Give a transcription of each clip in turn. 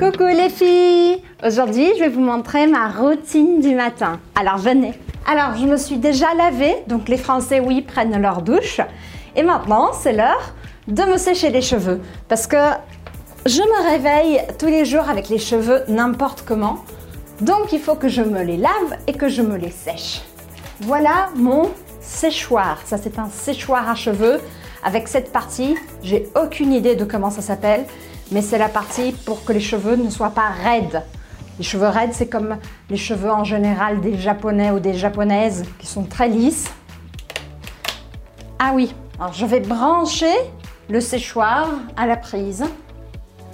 Coucou les filles Aujourd'hui, je vais vous montrer ma routine du matin. Alors, venez Alors, je me suis déjà lavée, donc les Français, oui, prennent leur douche. Et maintenant, c'est l'heure de me sécher les cheveux. Parce que je me réveille tous les jours avec les cheveux n'importe comment. Donc, il faut que je me les lave et que je me les sèche. Voilà mon séchoir. Ça, c'est un séchoir à cheveux avec cette partie. J'ai aucune idée de comment ça s'appelle mais c'est la partie pour que les cheveux ne soient pas raides. Les cheveux raides, c'est comme les cheveux en général des japonais ou des japonaises qui sont très lisses. Ah oui, alors je vais brancher le séchoir à la prise.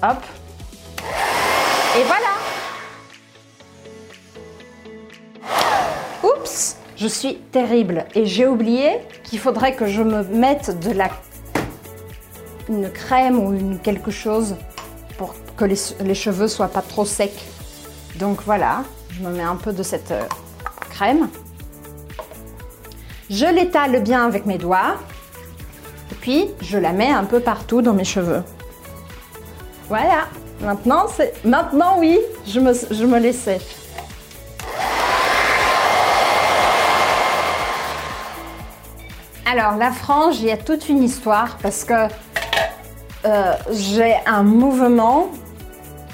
Hop. Et voilà. Oups, je suis terrible et j'ai oublié qu'il faudrait que je me mette de la une crème ou une quelque chose pour que les, les, cheveux soient pas trop secs. Donc voilà, je me mets un peu de cette euh, crème. Je l'étale bien avec mes doigts. Et puis, je la mets un peu partout dans mes cheveux. Voilà. Maintenant, c'est maintenant oui, je me, je. Alors, la frange, il y a toute une histoire parce que euh, j'ai un mouvement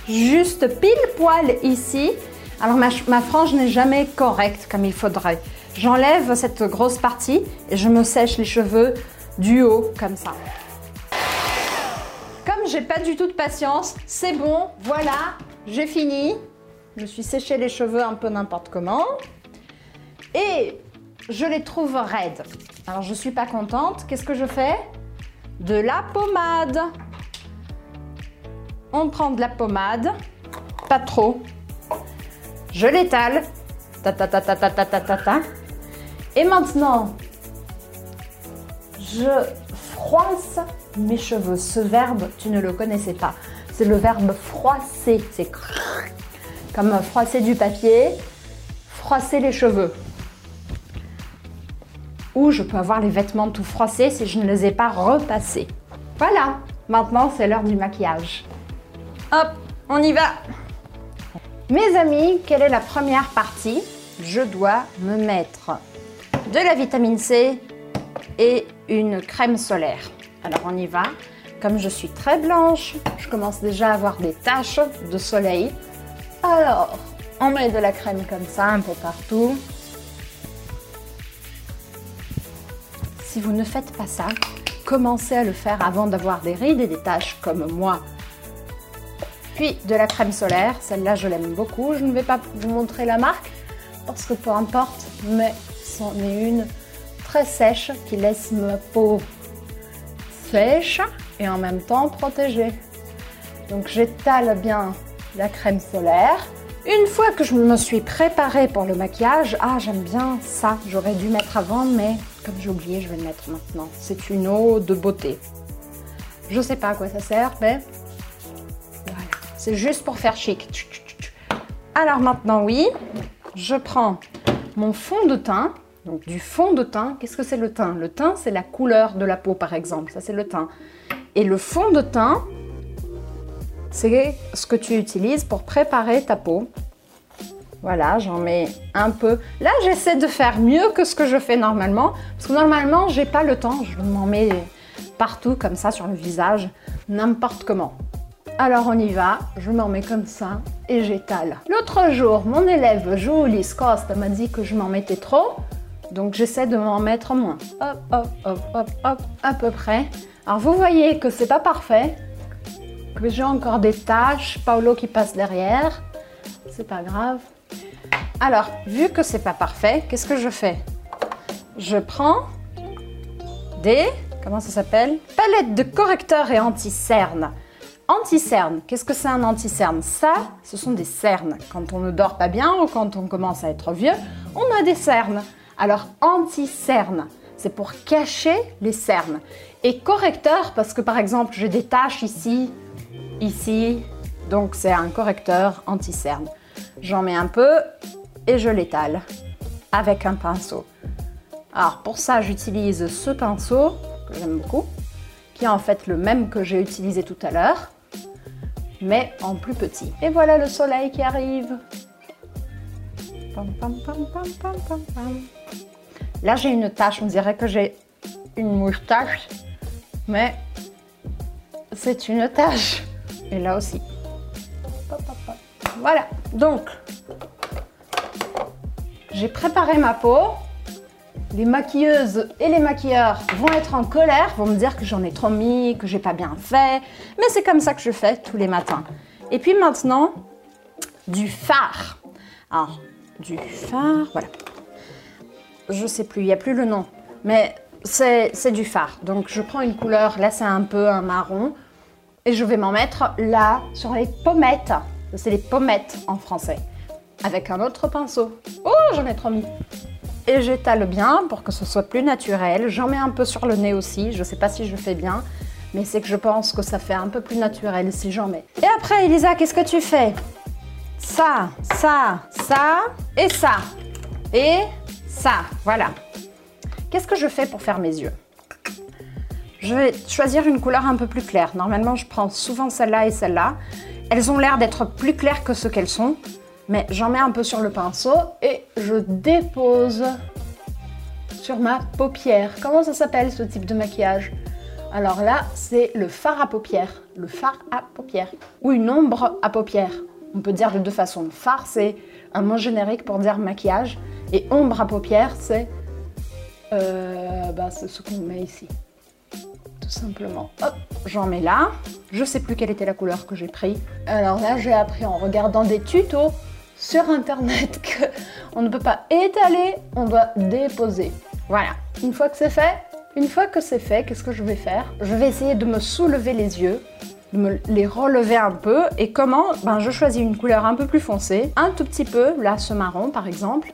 juste pile poil ici. Alors ma, frange n'est jamais correcte comme il faudrait. J'enlève cette grosse partie et je me sèche les cheveux du haut comme ça. Comme j'ai pas du tout de patience, c'est bon, voilà, j'ai fini. Je suis séché les cheveux un peu n'importe comment. Et je les trouve raides. Alors je suis pas contente. Qu'est-ce que je fais? De la pommade. On prend de la pommade, pas trop. Je l'étale. Ta. Et maintenant, je froisse mes cheveux. Ce verbe, tu ne le connaissais pas. C'est le verbe froisser. C'est comme froisser du papier, froisser les cheveux. Ou je peux avoir les vêtements tout froissés si je ne les ai pas repassés. Voilà, maintenant c'est l'heure du maquillage. Hop, on y va Mes amis, quelle est la première partie Je dois me mettre de la vitamine C et une crème solaire. Alors on y va. Comme je suis très blanche, je commence déjà à avoir des taches de soleil. Alors, on met de la crème comme ça un peu partout. Si vous ne faites pas ça, commencez à le faire avant d'avoir des rides et des taches comme moi. Puis de la crème solaire, celle-là je l'aime beaucoup. Je ne vais pas vous montrer la marque parce que peu importe, mais c'en est une très sèche qui laisse ma peau sèche et en même temps protégée. Donc j'étale bien la crème solaire. Une fois que je me suis préparée pour le maquillage, ah j'aime bien ça, j'aurais dû mettre avant mais comme j'ai oublié je vais le mettre maintenant. C'est une eau de beauté. Je sais pas à quoi ça sert mais c'est juste pour faire chic. Alors maintenant oui, je prends mon fond de teint, donc du fond de teint, qu'est-ce que c'est le teint? Le teint c'est la couleur de la peau par exemple, ça c'est le teint. Et le fond de teint, c'est ce que tu utilises pour préparer ta peau. Voilà, j'en mets un peu. Là, j'essaie de faire mieux que ce que je fais normalement. Parce que normalement, j'ai pas le temps. Je m'en mets partout comme ça sur le visage, n'importe comment. Alors on y va, je m'en mets comme ça et j'étale. L'autre jour, mon élève Julie Costa m'a dit que je m'en mettais trop. Donc j'essaie de m'en mettre moins. Hop, hop, hop, hop, hop, à peu près. Alors vous voyez que c'est pas parfait que j'ai encore des taches, Paolo qui passe derrière, c'est pas grave. Alors, vu que c'est pas parfait, qu'est-ce que je fais? Je prends des, comment ça s'appelle? Palettes de correcteur et anti-cerne. Anti-cerne, qu'est-ce que c'est un anti-cerne? Ça, ce sont des cernes. Quand on ne dort pas bien ou quand on commence à être vieux, on a des cernes. Alors, anti-cerne, c'est pour cacher les cernes. Et correcteur, parce que par exemple, j'ai des taches ici, ici. Donc c'est un correcteur anti-cerne. J'en mets un peu et je l'étale avec un pinceau. Alors pour ça, j'utilise ce pinceau que j'aime beaucoup, qui est en fait le même que j'ai utilisé tout à l'heure. Mais en plus petit. Et voilà le soleil qui arrive. Là, j'ai une tache. On dirait que j'ai une moustache, mais c'est une tache. Et là aussi. Voilà. Donc, j'ai préparé ma peau. Les maquilleuses et les maquilleurs vont être en colère, vont me dire que j'en ai trop mis, que j'ai pas bien fait. Mais c'est comme ça que je fais tous les matins. Et puis maintenant, du fard. Alors, du fard, voilà. Je sais plus, il n'y a plus le nom. Mais c'est du fard. Donc je prends une couleur, là c'est un peu un marron. Et je vais m'en mettre là, sur les pommettes. C'est les pommettes en français. Avec un autre pinceau. Oh, j'en ai trop mis. Et j'étale bien pour que ce soit plus naturel. J'en mets un peu sur le nez aussi. Je ne sais pas si je fais bien. Mais c'est que je pense que ça fait un peu plus naturel si j'en mets. Et après, Elisa, qu'est-ce que tu fais? Ça, ça, ça et ça. Et ça, voilà. Qu'est-ce que je fais pour faire mes yeux? Je vais choisir une couleur un peu plus claire. Normalement, je prends souvent celle-là et celle-là. Elles ont l'air d'être plus claires que ce qu'elles sont, mais j'en mets un peu sur le pinceau et je dépose sur ma paupière. Comment ça s'appelle ce type de maquillage? Alors là, c'est le fard à paupières. Le fard à paupières. Ou une ombre à paupières. On peut dire de deux façons. Fard, c'est un mot générique pour dire maquillage. Et ombre à paupières, c'est euh, bah, ce qu'on met ici. Tout simplement. J'en mets là. Je sais plus quelle était la couleur que j'ai pris. Alors là, j'ai appris en regardant des tutos sur internet qu'on ne peut pas étaler, on doit déposer. Voilà. Une fois que c'est fait, une fois que c'est fait, qu'est-ce que je vais faire? Je vais essayer de me soulever les yeux, de me les relever un peu. Et comment? Ben, je choisis une couleur un peu plus foncée, un tout petit peu, là, ce marron par exemple.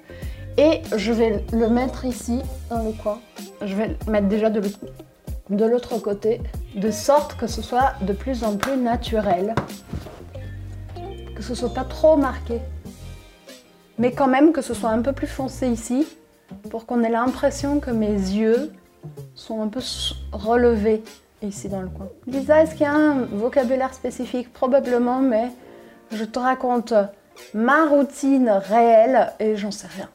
Et je vais le mettre ici, dans le coin. Je vais le mettre déjà de l'autre côté, de sorte que ce soit de plus en plus naturel. Que ce soit pas trop marqué. Mais quand même que ce soit un peu plus foncé ici, pour qu'on ait l'impression que mes yeux sont un peu relevés ici dans le coin. Lisa, est-ce qu'il y a un vocabulaire spécifique? Probablement, mais je te raconte ma routine réelle et j'en sais rien.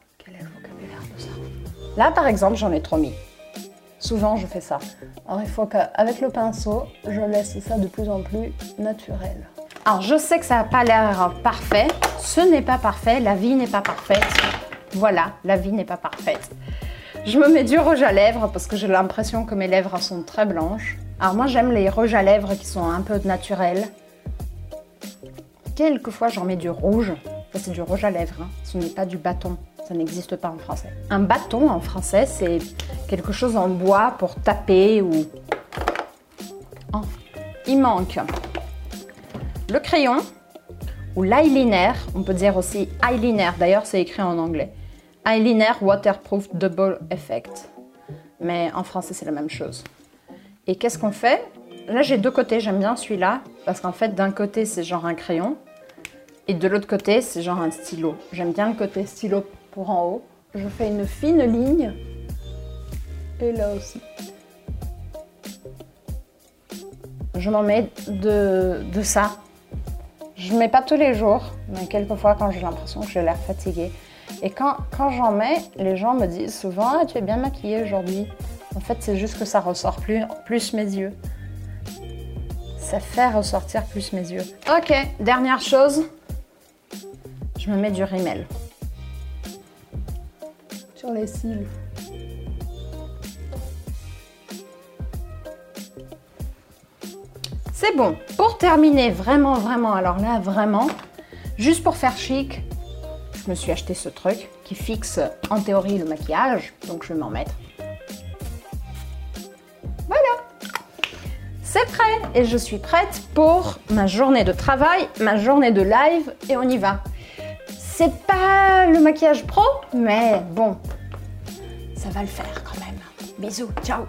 Là, par exemple, j'en ai trop mis. Souvent, je fais ça. Alors, il faut qu'avec le pinceau, je laisse ça de plus en plus naturel. Alors, je sais que ça n'a pas l'air parfait. Ce n'est pas parfait. La vie n'est pas parfaite. Voilà, la vie n'est pas parfaite. Je me mets du rouge à lèvres parce que j'ai l'impression que mes lèvres sont très blanches. Alors moi j'aime les rouges à lèvres qui sont un peu naturels. Quelquefois j'en mets du rouge. Ça c'est du rouge à lèvres, hein. ce n'est pas du bâton. Ça n'existe pas en français. Un bâton en français, c'est quelque chose en bois pour taper ou... Oh. Il manque le crayon ou l'eyeliner. On peut dire aussi eyeliner. D'ailleurs, c'est écrit en anglais. Eyeliner Waterproof Double Effect. Mais en français, c'est la même chose. Et qu'est-ce qu'on fait? Là, j'ai deux côtés. J'aime bien celui-là. Parce qu'en fait, d'un côté, c'est genre un crayon. Et de l'autre côté, c'est genre un stylo. J'aime bien le côté stylo pour en haut. Je fais une fine ligne. Et là aussi. Je m'en mets de, de ça. Je ne mets pas tous les jours, mais quelquefois quand j'ai l'impression que j'ai l'air fatiguée. Et quand, quand j'en mets, les gens me disent souvent ah, Tu es bien maquillée aujourd'hui. En fait, c'est juste que ça ressort plus, plus mes yeux. Ça fait ressortir plus mes yeux. Ok, dernière chose. Je me mets du rimel les cils. C'est bon. Pour terminer, vraiment, vraiment, alors là, vraiment, juste pour faire chic, je me suis acheté ce truc qui fixe en théorie le maquillage, donc je vais m'en mettre. Voilà. C'est prêt et je suis prête pour ma journée de travail, ma journée de live et on y va. C'est pas le maquillage pro, mais bon, ça va le faire quand même. Bisous, ciao